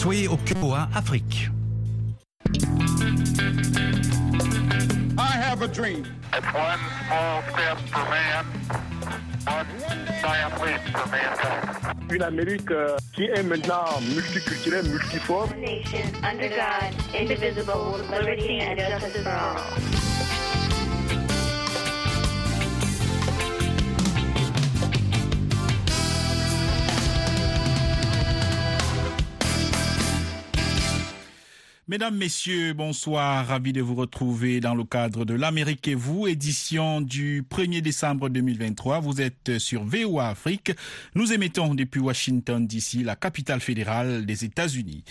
Soyez au Cuba Afrique. I have a dream. It's one small step for man, one giant leap for mankind. Une Amérique euh, qui est maintenant multiculturelle, multiforme. nation under God, indivisible, with liberty and justice for all. Mesdames, Messieurs, bonsoir. Ravi de vous retrouver dans le cadre de l'Amérique et vous, édition du 1er décembre 2023. Vous êtes sur VOA Afrique. Nous émettons depuis Washington DC, la capitale fédérale des États-Unis.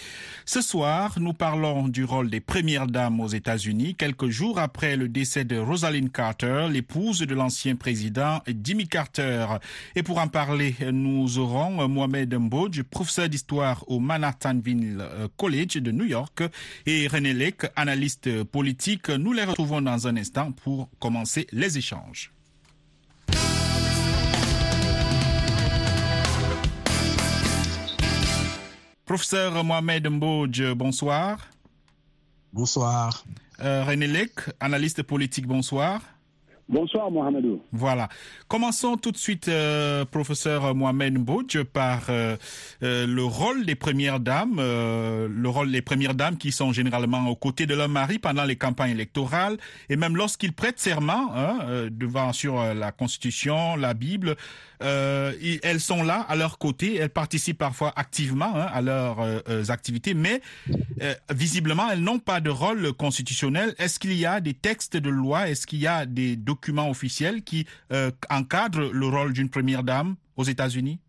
Ce soir, nous parlons du rôle des premières dames aux États-Unis, quelques jours après le décès de Rosalind Carter, l'épouse de l'ancien président Jimmy Carter. Et pour en parler, nous aurons Mohamed Mbodj, professeur d'histoire au Manhattanville College de New York, et René Lec, analyste politique. Nous les retrouvons dans un instant pour commencer les échanges. Professeur Mohamed Mbodj, bonsoir. Bonsoir. Euh, René Lec, analyste politique, bonsoir. Bonsoir Mohamedou. Voilà. Commençons tout de suite, euh, professeur Mohamed Mbodj, par euh, euh, le rôle des premières dames, euh, le rôle des premières dames qui sont généralement aux côtés de leur mari pendant les campagnes électorales et même lorsqu'ils prêtent serment hein, devant sur la Constitution, la Bible. Euh, elles sont là à leur côté, elles participent parfois activement hein, à leurs euh, euh, activités, mais visiblement elles n'ont pas de rôle constitutionnel. Est-ce qu'il y a des textes de loi, est-ce qu'il y a des documents officiels qui encadrent le rôle d'une première dame aux États-Unis?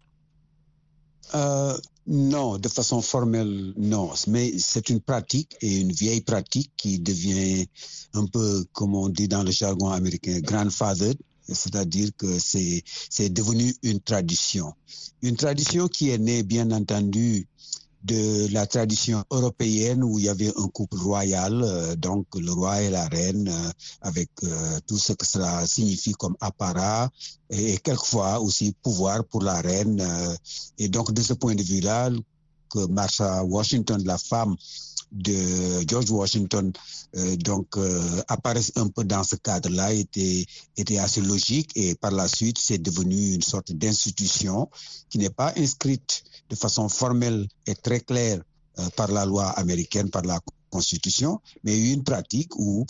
Non, de façon formelle, non. Mais c'est une pratique et une vieille pratique qui devient un peu, comme on dit dans le jargon américain, grandfathered. C'est-à-dire que c'est, devenu une tradition. Une tradition qui est née, bien entendu, de la tradition européenne où il y avait un couple royal, euh, donc le roi et la reine, euh, avec euh, tout ce que cela signifie comme apparat, et, quelquefois aussi pouvoir pour la reine. et donc, de ce point de vue-là, que Marsha Washington, la femme de George Washington, euh, donc euh, apparaisse un peu dans ce cadre-là était était assez logique et par la suite c'est devenu une sorte d'institution qui n'est pas inscrite de façon formelle et très claire euh, par la loi américaine, par la Constitution, mais une pratique où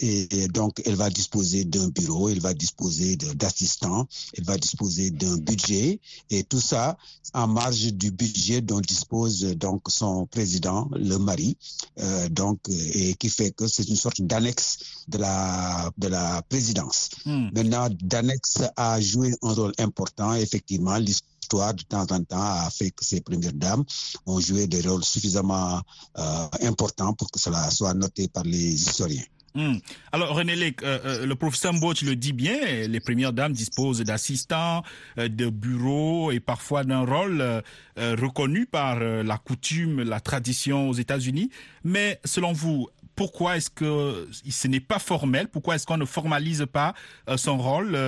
et, et donc elle va disposer d'un bureau, elle va disposer d'assistants, elle va disposer d'un budget et tout ça en marge du budget dont dispose donc son président, le mari, euh, donc et qui fait que c'est une sorte d'annexe de la de la présidence. Hmm. Maintenant, d'annexe a joué un rôle important. Effectivement, l'histoire de temps en temps a fait que ces premières dames ont joué des rôles suffisamment euh, importants pour que cela soit noté par les historiens. Hmm. Alors René Lec, euh, euh, le professeur Mbodj le dit bien, les premières dames disposent d'assistants, de bureaux et parfois d'un rôle reconnu par la coutume, la tradition aux États-Unis. Mais selon vous, pourquoi est-ce que ce n'est pas formel? Pourquoi est-ce qu'on ne formalise pas son rôle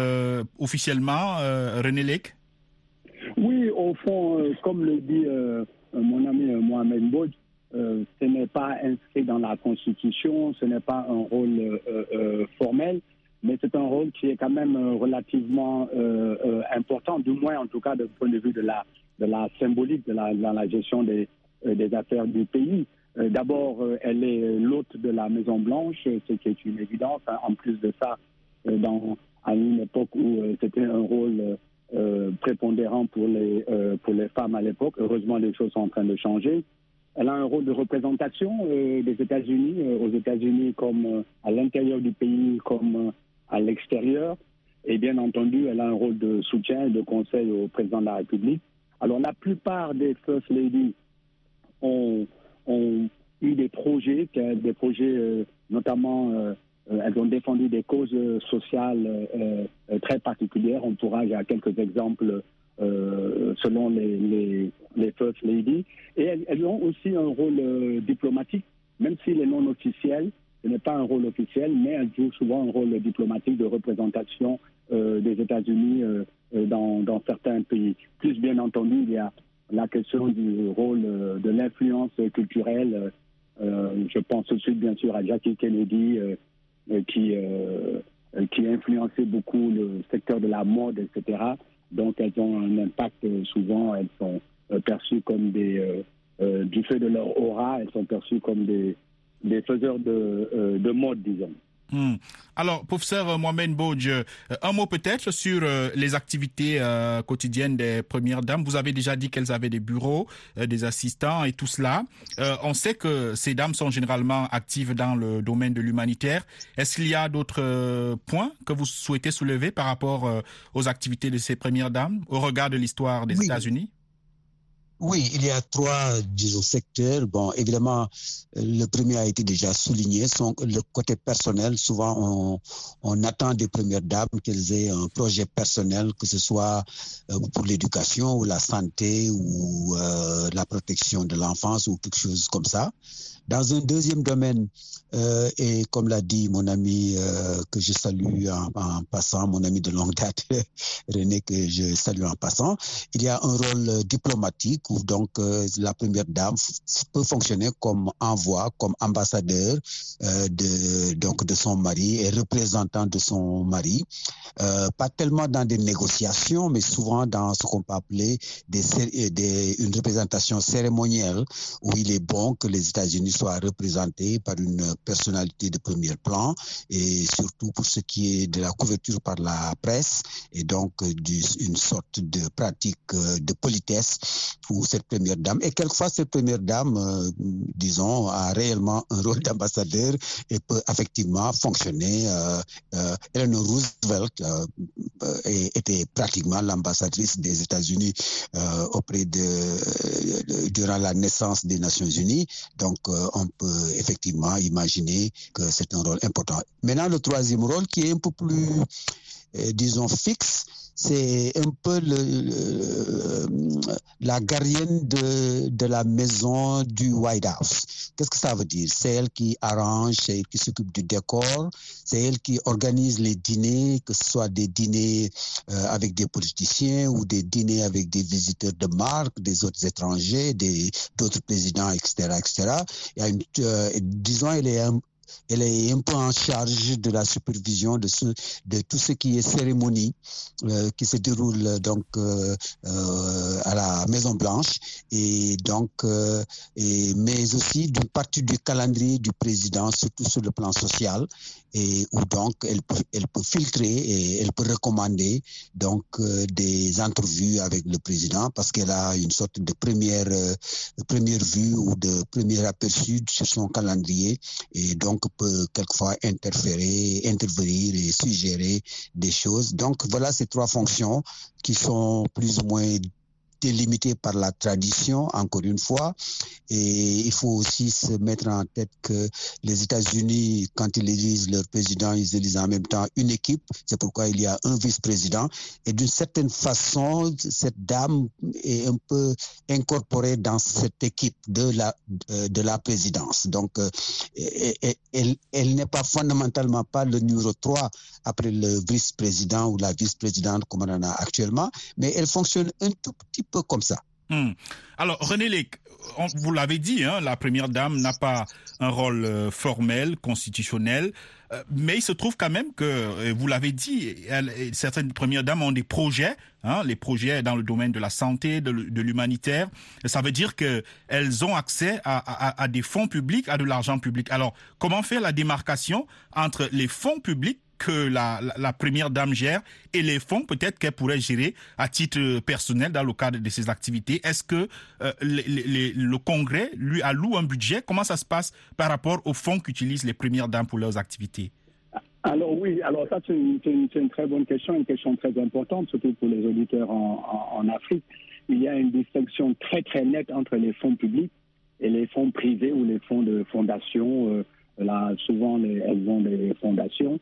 officiellement, René Lec Oui, au fond, euh, comme le dit euh, mon ami euh, Mohamed euh, ce n'est pas inscrit dans la Constitution, ce n'est pas un rôle formel, mais c'est un rôle qui est quand même relativement important, du moins en tout cas du point de vue de la, symbolique de la, dans la gestion des, affaires du pays. D'abord, elle est l'hôte de la Maison Blanche, ce qui est une évidence. hein. En plus de ça, dans, à une époque où c'était un rôle euh, prépondérant pour les, euh, pour les femmes à l'époque. Heureusement, les choses sont en train de changer. Elle a un rôle de représentation euh, des États-Unis, aux États-Unis comme à l'intérieur du pays comme à l'extérieur. Et bien entendu, elle a un rôle de soutien et de conseil au président de la République. Alors la plupart des First Ladies ont, ont eu des projets, des projets notamment, elles ont défendu des causes euh, sociales euh, euh, très particulières. On pourra, a quelques exemples euh, selon les, First Ladies. Et elles, ont aussi un rôle euh, diplomatique, même s'il est non officiel. Ce n'est pas un rôle officiel, mais elles jouent souvent un rôle diplomatique de représentation euh, des États-Unis euh, euh, dans, certains pays. Plus bien entendu, il y a la question du rôle euh, de l'influence culturelle. Euh, je pense tout de suite, bien sûr, à Jackie Kennedy, euh, euh, qui, euh, euh, qui a beaucoup le secteur de la mode, etc. Donc, elles ont un impact euh, souvent, elles sont euh, perçues comme des, euh, euh, du fait de leur aura, elles sont perçues comme des, des faiseurs de, euh, de mode, disons. Hmm. Alors, professeur Mohamed Bouj, euh, un mot peut-être sur euh, les activités euh, quotidiennes des premières dames. Vous avez déjà dit qu'elles avaient des bureaux, euh, des assistants et tout cela. Euh, on sait que ces dames sont généralement actives dans le domaine de l'humanitaire. Est-ce qu'il y a d'autres points que vous souhaitez soulever par rapport aux activités de ces premières dames au regard de l'histoire des Oui. États-Unis? Oui, il y a trois, disons, secteurs. Bon, évidemment, le premier a été déjà souligné. Son, le côté personnel, souvent, on, on attend des premières dames qu'elles aient un projet personnel, que ce soit euh, pour l'éducation ou la santé ou euh, la protection de l'enfance ou quelque chose comme ça. Dans un deuxième domaine, euh, et comme l'a dit mon ami euh, que je salue en, passant, mon ami de longue date, René, que je salue en passant, il y a un rôle diplomatique où donc euh, la première dame peut fonctionner comme envoi, comme ambassadeur de donc de son mari et représentant de son mari, pas tellement dans des négociations, mais souvent dans ce qu'on peut appeler une représentation cérémonielle où il est bon que les États-Unis soient représentés par une personnalité de premier plan et surtout pour ce qui est de la couverture par la presse et donc euh, une sorte de pratique euh, de politesse pour cette première dame. Et quelquefois, cette première dame, euh, disons, a réellement un rôle d'ambassadeur et peut effectivement fonctionner. Euh, Eleanor Roosevelt était pratiquement l'ambassadrice des États-Unis auprès de, durant la naissance des Nations Unies. Donc, on peut effectivement imaginer que c'est un rôle important. Maintenant, le troisième rôle qui est un peu plus, euh, disons, fixe, c'est un peu le, le- la gardienne de, de la maison du White House. Qu'est-ce que ça veut dire? C'est elle qui arrange, c'est elle qui s'occupe du décor, c'est elle qui organise les dîners, que ce soit des dîners euh, avec des politiciens ou des dîners avec des visiteurs de marque, des autres étrangers, des d'autres présidents, etc., etc. Euh, disons, elle est un, elle est un peu en charge de la supervision de, ce, de tout ce qui est cérémonie euh, qui se déroule donc euh, euh, à la Maison Blanche. Et donc euh, et, mais aussi d'une partie du calendrier du président surtout sur le plan social. Et où donc elle peut, elle peut filtrer et elle peut recommander donc euh, des entrevues avec le président parce qu'elle a une sorte de première euh, première vue ou de premier aperçu sur son calendrier. Et donc peut quelquefois interférer, intervenir et suggérer des choses. Donc voilà ces trois fonctions qui sont plus ou moins délimitées par la tradition, encore une fois. Et il faut aussi se mettre en tête que les États-Unis, quand ils élisent leur président, ils élisent en même temps une équipe. C'est pourquoi il y a un vice-président. Et d'une certaine façon, cette dame est un peu incorporée dans cette équipe de la, euh, de la présidence. Donc, euh, elle, elle n'est pas fondamentalement pas le numéro 3 après le vice-président ou la vice-présidente comme on en a actuellement, mais elle fonctionne un tout petit peu comme ça. Hmm. Alors, René on- vous l'avez dit, hein, la première dame n'a pas un rôle euh, formel, constitutionnel, euh, mais il se trouve quand même que, euh, vous l'avez dit, certaines premières dames ont des projets, hein, les projets dans le domaine de la santé, de, de l'humanitaire. Ça veut dire que elles ont accès à- à des fonds publics, à de l'argent public. Alors, comment faire la démarcation entre les fonds publics que la, première dame gère et les fonds peut-être qu'elle pourrait gérer à titre personnel dans le cadre de ses activités. Est-ce que euh, le Congrès lui alloue un budget? Comment ça se passe par rapport aux fonds qu'utilisent les premières dames pour leurs activités? Alors oui, alors ça c'est une, très bonne question, une question très importante, surtout pour les auditeurs en, Afrique. Il y a une distinction très très nette entre les fonds publics et les fonds privés ou les fonds de fondation. Euh, là, souvent, les- elles ont des fondations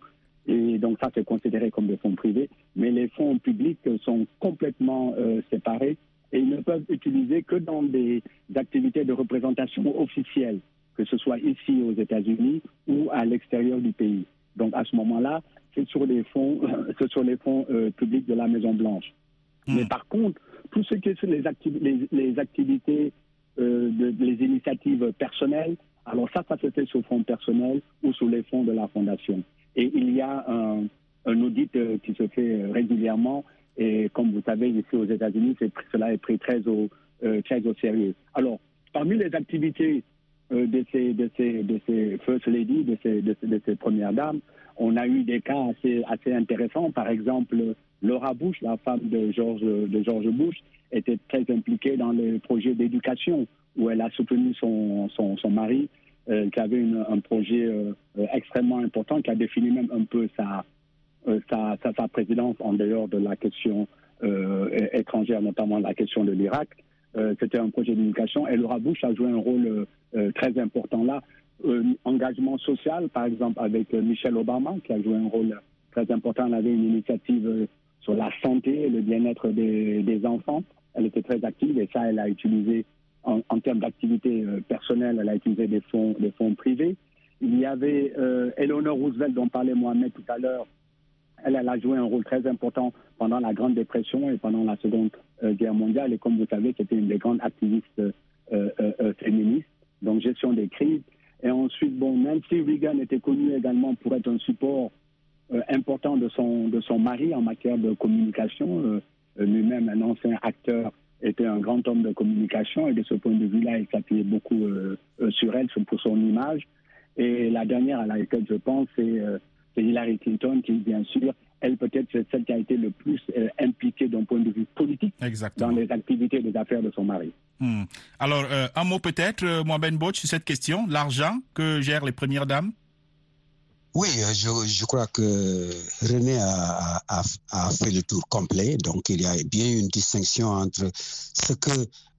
et donc ça c'est considéré comme des fonds privés. Mais les fonds publics sont complètement euh, séparés et ils ne peuvent utiliser que dans des activités de représentation officielle, que ce soit ici aux États-Unis ou à l'extérieur du pays. Donc à ce moment-là, c'est sur les fonds, c'est sur les fonds euh, publics de la Maison Blanche. Mmh. Mais par contre, tout ce qui est sur les, les activités, euh, de, les initiatives personnelles, alors ça, ça se fait sur fonds personnels ou sur les fonds de la fondation. Et il y a un, audit euh, qui se fait régulièrement. Et comme vous savez, ici aux États-Unis, cela est pris très au, euh, très au sérieux. Alors, parmi les activités euh, de, ces, de, ces, de ces First Lady, de ces, de, ces premières dames, on a eu des cas assez, assez intéressants. Par exemple, Laura Bush, la femme de George, de George Bush, était très impliquée dans le projet d'éducation où elle a soutenu son, son, mari, euh, qui avait un projet euh, extrêmement important, qui a défini même un peu sa, euh, sa, présidence en dehors de la question euh, étrangère, notamment la question de l'Irak. Euh, C'était un projet d'éducation et Laura Bush a joué un rôle très important là. engagement social, par exemple, avec Michelle Obama, qui a joué un rôle très important. Elle avait une initiative sur la santé et le bien-être des, enfants. Elle était très active et ça, elle a utilisé, en, termes d'activité euh, personnelle, elle a utilisé des fonds, privés. Il y avait euh, Eleanor Roosevelt, dont parlait Mohamed tout à l'heure. Elle, a joué un rôle très important pendant la Grande Dépression et pendant la Seconde euh, Guerre mondiale. Et comme vous savez, c'était une des grandes activistes féministes, donc gestion des crises. Et ensuite, bon, Nancy Reagan était connue également pour être un support euh, important de son, mari en matière de communication. Euh, Lui-même, un ancien acteur, était un grand homme de communication et de ce point de vue-là, il s'appuyait beaucoup euh, sur elle, pour son image. Et la dernière à laquelle je pense, c'est Hillary Clinton, qui, bien sûr, elle peut-être c'est celle qui a été le plus euh, impliquée d'un point de vue politique Exactement. dans les activités et les affaires de son mari. Hmm. Alors, euh, un mot peut-être, euh, Mohamed Bouch, sur cette question, l'argent que gèrent les premières dames? Oui, je, je, crois que René a, fait le tour complet. Donc, il y a bien une distinction entre ce que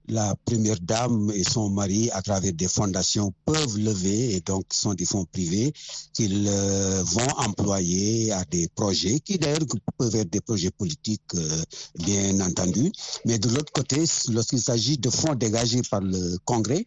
la première dame et son mari, à travers des fondations, peuvent lever, et donc sont des fonds privés, qu'ils euh, vont employer à des projets, qui d'ailleurs peuvent être des projets politiques, euh, bien entendu. Mais de l'autre côté, lorsqu'il s'agit de fonds dégagés par le Congrès,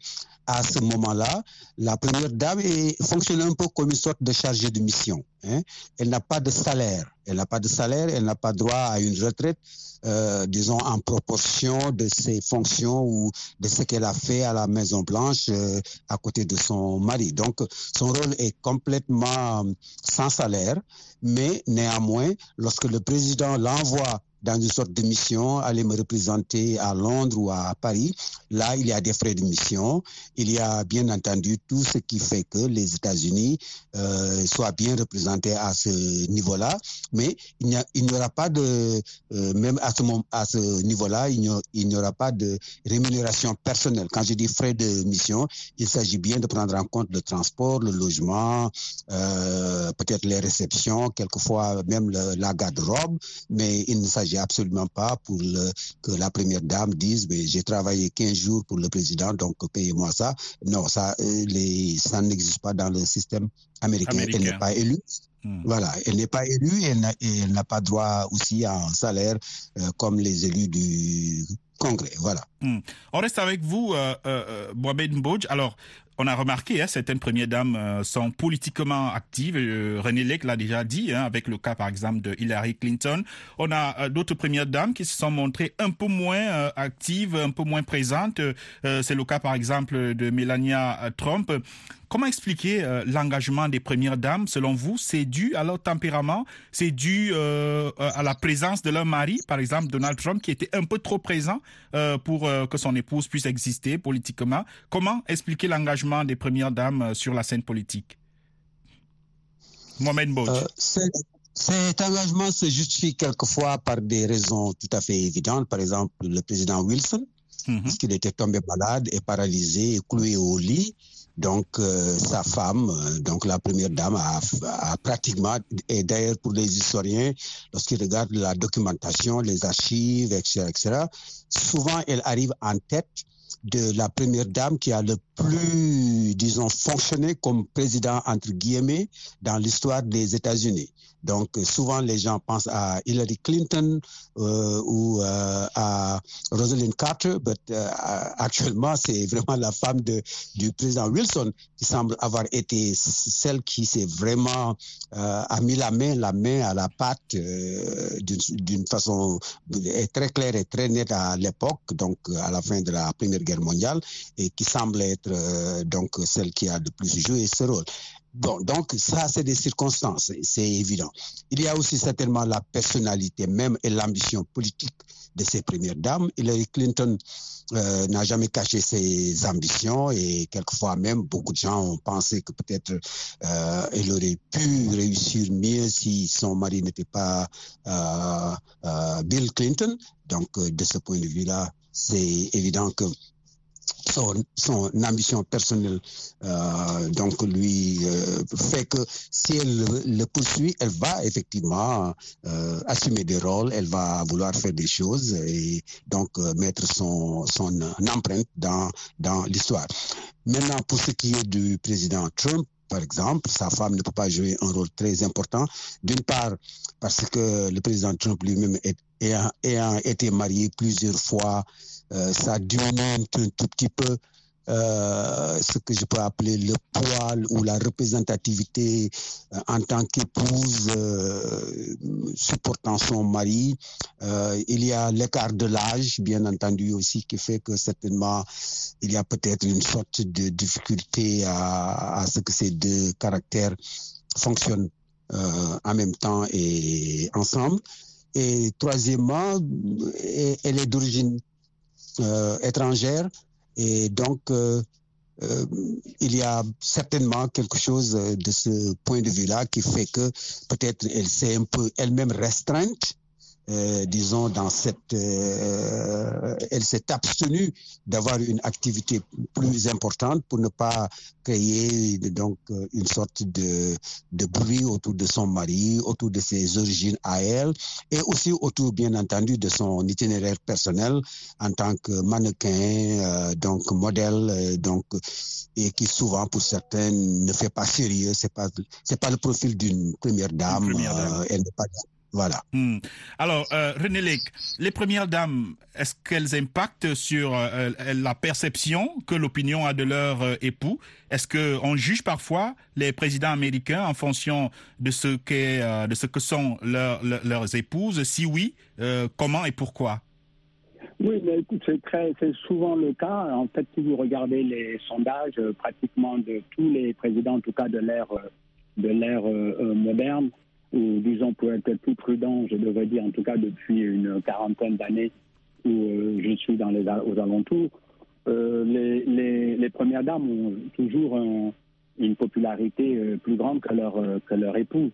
à ce moment-là, la première dame fonctionne un peu comme une sorte de chargée de mission. Hein. Elle n'a pas de salaire. Elle n'a pas de salaire, elle n'a pas droit à une retraite, euh, disons, en proportion de ses fonctions ou de ce qu'elle a fait à la Maison Blanche euh, à côté de son mari. Donc, son rôle est complètement sans salaire, mais néanmoins, lorsque le président l'envoie dans une sorte de mission, aller me représenter à Londres ou à Paris. Là, il y a des frais de mission. Il y a bien entendu tout ce qui fait que les États-Unis euh, soient bien représentés à ce niveau-là. Mais il n'y aura pas de, euh, même à ce, niveau-là, il n'y aura pas de rémunération personnelle. Quand je dis frais de mission, il s'agit bien de prendre en compte le transport, le logement, euh, peut-être les réceptions, quelquefois même la garde-robe, mais il ne s'agit absolument pas pour le, que la première dame dise mais j'ai travaillé 15 jours pour le président donc payez-moi ça. Non, ça, les, ça n'existe pas dans le système américain. américain. Elle n'est pas élue. Hmm. Voilà, elle n'est pas élue et elle n'a pas droit aussi à un salaire euh, comme les élus du Voilà. Hmm. On reste avec vous, euh, euh, Mbodj. Alors, on a remarqué, hein, certaines premières dames euh, sont politiquement actives. Euh, René Lec l'a déjà dit, hein, avec le cas par exemple de Hillary Clinton. On a euh, d'autres premières dames qui se sont montrées un peu moins euh, actives, un peu moins présentes. C'est le cas par exemple de Melania Trump. Comment expliquer euh, l'engagement des premières dames? Selon vous C'est dû à leur tempérament? C'est dû euh, à la présence de leur mari, par exemple Donald Trump, qui était un peu trop présent euh, pour que son épouse puisse exister politiquement? Comment expliquer l'engagement des premières dames sur la scène politique? Mohamed. Cet engagement se justifie quelquefois par des raisons tout à fait évidentes. Par exemple, le président Wilson, mm -hmm. parce qu'il était tombé malade et paralysé et cloué au lit. Donc, euh, sa femme, donc la première dame, a, a pratiquement, et d'ailleurs pour les historiens, lorsqu'ils regardent la documentation, les archives, etc., etc., souvent elle arrive en tête de la première dame qui a le plus, disons, fonctionné comme président, entre guillemets, dans l'histoire des États-Unis. Donc, souvent, les gens pensent à Hillary Clinton euh, ou euh, à Rosalind Carter, mais euh, actuellement, c'est vraiment la femme du président Wilson qui semble avoir été celle qui s'est vraiment a mis la main, la main à la pâte d'une façon très claire et très nette à l'époque, donc à la fin de la Première Guerre mondiale, et qui semble être donc celle qui a le plus joué ce rôle. Bon, donc ça, c'est des circonstances, c'est évident. Il y a aussi certainement la personnalité même et l'ambition politique de ces premières dames. Hillary Clinton euh, n'a jamais caché ses ambitions et quelquefois même beaucoup de gens ont pensé que peut-être euh, elle aurait pu réussir mieux si son mari n'était pas euh, euh Bill Clinton. Donc de ce point de vue-là, c'est évident que son, ambition personnelle euh, donc lui euh, fait que si elle le, poursuit, elle va effectivement euh, assumer des rôles, elle va vouloir faire des choses et donc euh, mettre son, son empreinte dans, dans l'histoire. Maintenant, pour ce qui est du président Trump, par exemple, sa femme ne peut pas jouer un rôle très important. D'une part, parce que le président Trump lui-même ayant été marié plusieurs fois ça diminue un tout petit peu euh, ce que je peux appeler le poil ou la représentativité euh, en tant qu'épouse euh, supportant son mari. Euh, il y a l'écart de l'âge, bien entendu aussi, qui fait que certainement il y a peut-être une sorte de difficulté à, à, ce que ces deux caractères fonctionnent en même temps et ensemble. Et troisièmement, elle est d'origine euh, étrangère. Et donc, euh, euh, il y a certainement quelque chose de ce point de vue-là qui fait que peut-être elle s'est un peu elle-même restreinte euh, disons, dans cette, euh, elle s'est abstenue d'avoir une activité plus importante pour ne pas créer donc une sorte de, de bruit autour de son mari, autour de ses origines à elle, et aussi autour, bien entendu, de son itinéraire personnel en tant que mannequin, euh, donc modèle, euh, donc et qui souvent pour certains ne fait pas sérieux. C'est pas c'est pas le profil d'une première dame. Première dame. elle n'est pas voilà. Hmm. Alors, euh, René Lec, les premières dames, est-ce qu'elles impactent sur euh, la perception que l'opinion a de leur euh, époux? Est-ce qu'on juge parfois les présidents américains en fonction de ce, qu'est, euh, de ce que sont leur, leur, leurs épouses? Si oui, euh, comment et pourquoi? Oui, mais écoute, c'est très, c'est souvent le cas. En fait, si vous regardez les sondages, euh, pratiquement de tous les présidents, en tout cas de l'ère, de l'ère moderne, ou disons pour être plus prudent, je devrais dire en tout cas depuis une quarantaine d'années où euh, je suis aux alentours, euh, les, premières dames ont toujours un, une popularité euh, plus grande que leur, que leur époux.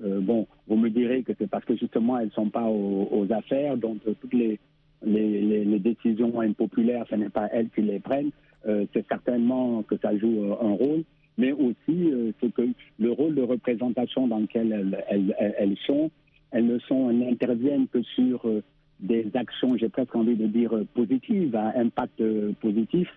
bon, vous me direz que c'est parce que justement elles ne sont pas aux, affaires, donc toutes les, les, décisions impopulaires, ce n'est pas elles qui les prennent. c'est certainement que ça joue un rôle mais aussi euh, c'est que le rôle de représentation dans lequel elles, sont, elles ne sont, n'interviennent que sur euh, des actions, j'ai presque envie de dire positives, à impact euh, positif.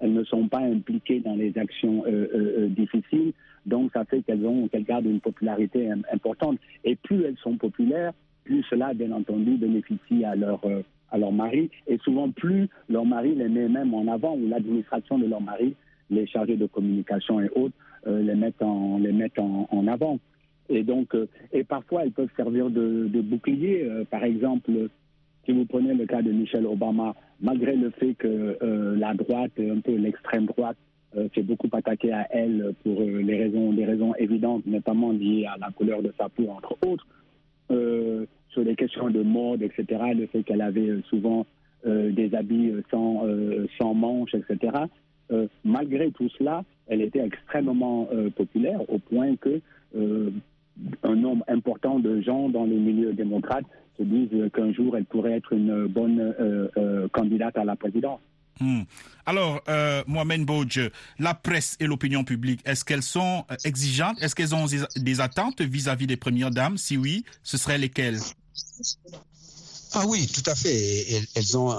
Elles ne sont pas impliquées dans les actions euh, euh, difficiles, donc ça fait qu'elles ont, qu'elles gardent une popularité importante. Et plus elles sont populaires, plus cela, bien entendu, bénéficie à leur à leur mari, et souvent plus leur mari les met même en avant, ou l'administration de leur mari les chargés de communication et autres euh, les mettent en, les mettent en, avant. Et donc, euh, et parfois, elles peuvent servir de, bouclier. Euh, par exemple, si vous prenez le cas de Michelle Obama, malgré le fait que la droite, un peu l'extrême droite, s'est beaucoup attaquée à elle pour les raisons, des raisons évidentes, notamment liées à la couleur de sa peau, entre autres, sur les questions de mode, etc., le fait qu'elle avait souvent des habits sans, sans manches, etc. Euh, malgré tout cela, elle était extrêmement euh, populaire au point que euh, un nombre important de gens dans les milieux démocrates se disent qu'un jour elle pourrait être une bonne candidate à la présidence. Hmm. Alors, Mohamed Bouj, la presse et l'opinion publique, est-ce qu'elles sont exigeantes? Est-ce qu'elles ont des attentes vis-à-vis -vis des premières dames? Si oui, ce seraient lesquelles? Ah oui, tout à fait. Elles, ont,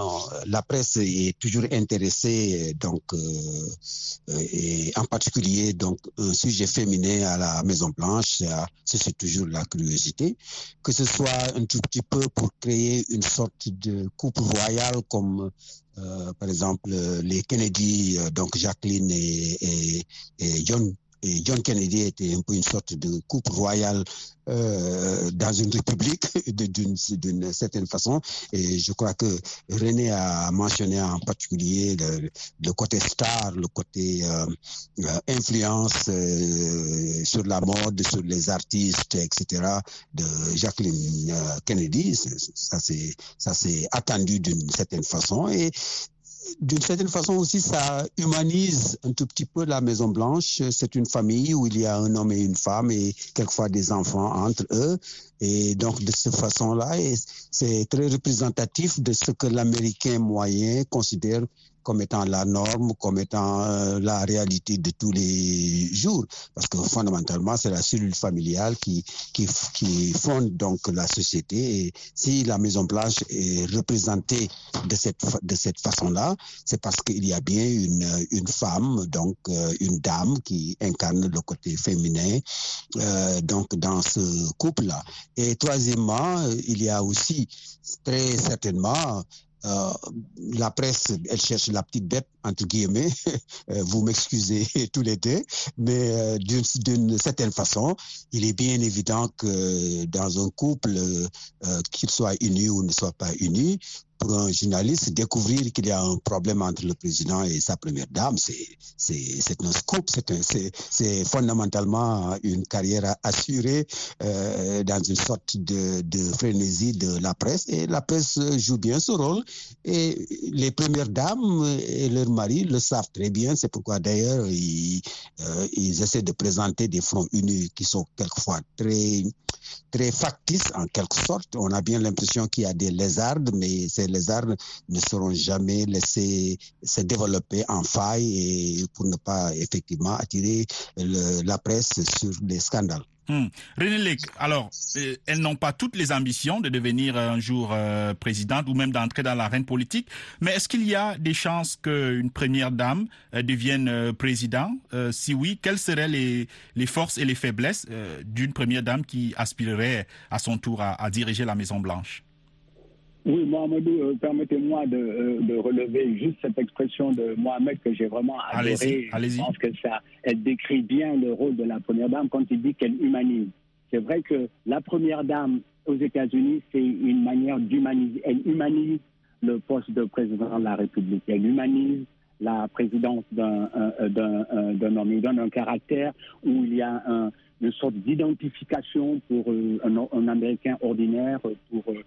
la presse est toujours intéressée, donc, euh, et en particulier, donc, un sujet féminin à la Maison Blanche, c'est toujours la curiosité. Que ce soit un tout petit peu pour créer une sorte de couple royal comme euh, par exemple les Kennedy, donc Jacqueline et, et, et John et John Kennedy était un peu une sorte de couple royal euh, dans une république d'une certaine façon. Et je crois que René a mentionné en particulier le, côté star, le côté euh, influence euh, sur la mode, sur les artistes, etc. de Jacqueline Kennedy. Ça c'est attendu d'une certaine façon d'une certaine façon aussi, ça humanise un tout petit peu la Maison Blanche. C'est une famille où il y a un homme et une femme et quelquefois des enfants entre eux. Et donc, de cette façon-là, c'est très représentatif de ce que l'Américain moyen considère comme étant la norme, comme étant euh, la réalité de tous les jours. Parce que fondamentalement, c'est la cellule familiale qui, qui, qui fonde donc la société. Et si la Maison Blanche est représentée de cette, de cette façon-là, c'est parce qu'il y a bien une, une femme, donc euh, une dame qui incarne le côté féminin euh, donc dans ce couple-là. Et troisièmement, il y a aussi très certainement euh, la presse, elle cherche la petite bête, entre guillemets, vous m'excusez tous les deux, mais euh, d'une certaine façon, il est bien évident que dans un couple, euh, qu'il soit uni ou ne soit pas uni, pour un journaliste, découvrir qu'il y a un problème entre le président et sa première dame, c'est un scoop, c'est fondamentalement une carrière assurée euh, dans une sorte de, de, frénésie de la presse. Et la presse joue bien ce rôle. Et les premières dames et leurs maris le savent très bien. C'est pourquoi d'ailleurs, ils, euh, ils essaient de présenter des fronts unis qui sont quelquefois très, très factices en quelque sorte. On a bien l'impression qu'il y a des lézardes, mais c'est les armes ne seront jamais laissées se développer en faille et pour ne pas effectivement attirer la presse sur les scandales. Hum. René Lec, alors, euh, elles n'ont pas toutes les ambitions de devenir un jour euh, présidente ou même d'entrer dans l'arène politique, mais est-ce qu'il y a des chances qu'une première dame euh, devienne président? Si oui, quelles seraient les, forces et les faiblesses d'une première dame qui aspirerait à son tour à, à diriger la Maison-Blanche oui, Mohamedou, euh, permettez-moi de, euh, de, relever juste cette expression de Mohamed que j'ai vraiment adorée. Allez-y, Je pense que ça, elle décrit bien le rôle de la première dame quand il dit qu'elle humanise. C'est vrai que la première dame aux États-Unis, c'est une manière d'humaniser. Elle humanise le poste de président de la République. Elle humanise la présidence d'un homme. Il donne un caractère où il y a un, une sorte d'identification pour euh, un, un, Américain ordinaire, pour euh,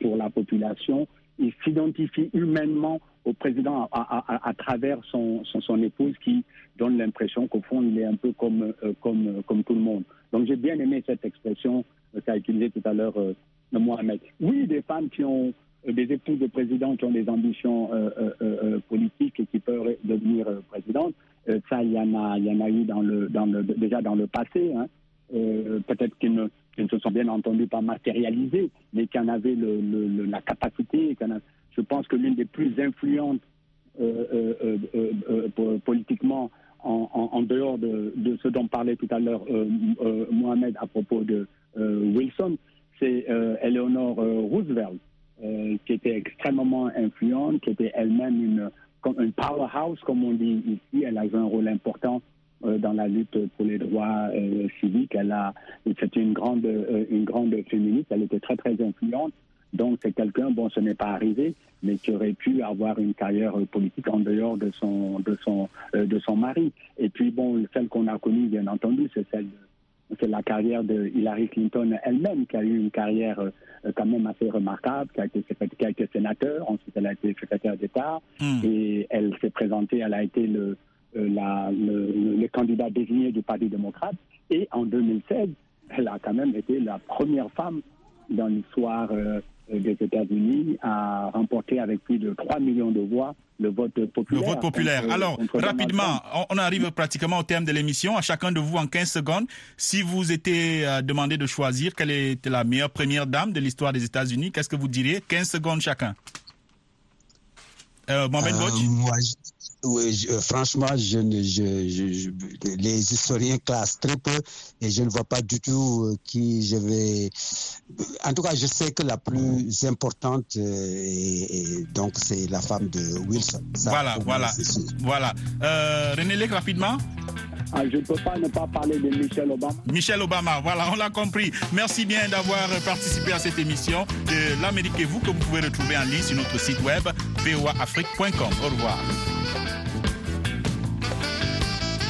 pour la population. Il s'identifie humainement au président à, travers son, son, épouse qui donne l'impression qu'au fond, il est un peu comme, euh, comme, comme tout le monde. Donc j'ai bien aimé cette expression euh, qu'a utilisée tout à l'heure euh, Mohamed. Oui, des femmes qui ont euh, des épouses de présidents qui ont des ambitions euh, euh, politiques et qui peuvent devenir présidentes. ça, il y en a, y en a eu dans le, dans le, déjà dans le passé. Hein. Peut-être qu'ils qui ne se sont bien entendu pas matérialisés, mais qui en avaient la capacité. Je pense que l'une des plus influentes euh, euh, euh, politiquement en, dehors de, ce dont parlait tout à l'heure Mohamed à propos de Wilson, c'est Eleanor Roosevelt, qui était extrêmement influente, qui était elle-même une, une powerhouse, comme on dit ici. Elle a joué un rôle important dans la lutte pour les droits euh, civiques. Elle a, c'était une grande, euh, une grande féministe. Elle était très très influente. Donc c'est quelqu'un, bon, ce n'est pas arrivé, mais qui aurait pu avoir une carrière politique en dehors de son, de son, de son mari. Et puis bon, celle qu'on a connue, bien entendu, c'est celle c'est la carrière de Hillary Clinton elle-même, qui a eu une carrière quand même assez remarquable, qui a été, qui a été sénateur, ensuite elle a été secrétaire d'État, mm. et elle s'est présentée, elle a été le, la, le, le, candidat désigné du Parti démocrate. Et en 2016, elle a quand même été la première femme dans l'histoire euh, euh, des États-Unis a remporté avec plus de 3 millions de voix le vote populaire. Le vote populaire. contre- Alors, contre rapidement, on arrive pratiquement au terme de l'émission. À chacun de vous, en 15 secondes, si vous étiez euh, demandé de choisir quelle était la meilleure première dame de l'histoire des États-Unis, qu'est-ce que vous diriez? 15 secondes chacun. Euh, Mohamed Euh, moi, je- oui, je- euh, franchement, je ne, je, je- je- les historiens classent très peu et je ne vois pas du tout qui je vais. En tout cas, je sais que la plus importante, donc, c'est la femme de Wilson. Ça, Voilà, voilà. Voilà. Euh, René Lec, rapidement. Ah, je ne peux pas ne pas parler de Michelle Obama. Michelle Obama, voilà, on l'a compris. Merci bien d'avoir participé à cette émission de l'Amérique et vous que vous pouvez retrouver en ligne sur notre site web voaafrique.com. Au revoir.